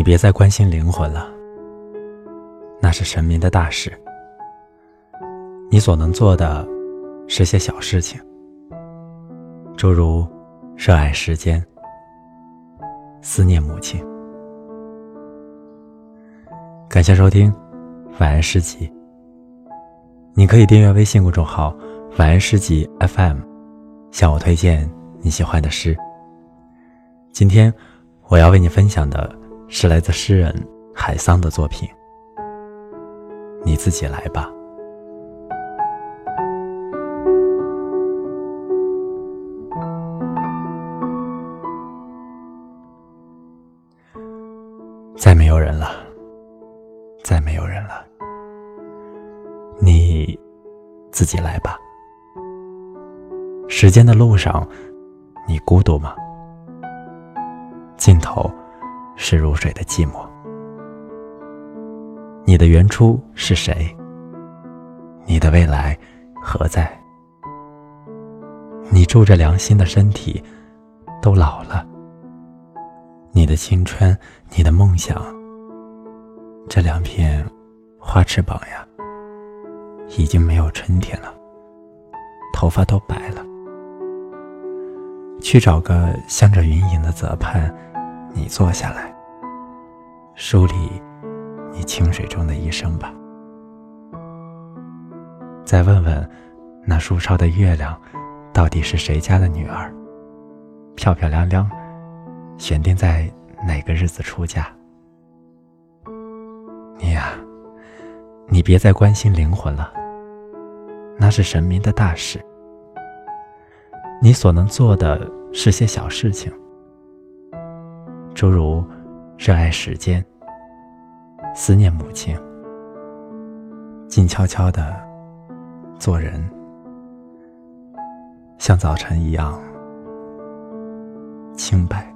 你别再关心灵魂了，那是神明的大事。你所能做的是些小事情，诸如热爱时间、思念母亲。感谢收听晚安诗集。你可以订阅微信公众号“晚安诗集 FM”，向我推荐你喜欢的诗。今天我要为你分享的是来自诗人海桑的作品。你自己来吧。再没有人了，再没有人了。你自己来吧。时间的路上，你孤独吗？尽头是如水的寂寞。你的原初是谁？你的未来何在？你住着良心的身体都老了。你的青春，你的梦想，这两片花翅膀呀。已经没有春天了，头发都白了。去找个镶着云影的泽畔，你坐下来，梳理你清水中的一生吧。再问问那树梢的月亮，到底是谁家的女儿？漂漂亮亮，选定在哪个日子出嫁？你呀，你别再关心灵魂了。那是神明的大事，你所能做的是些小事情，诸如热爱时间、思念母亲、静悄悄的做人，像早晨一样清白。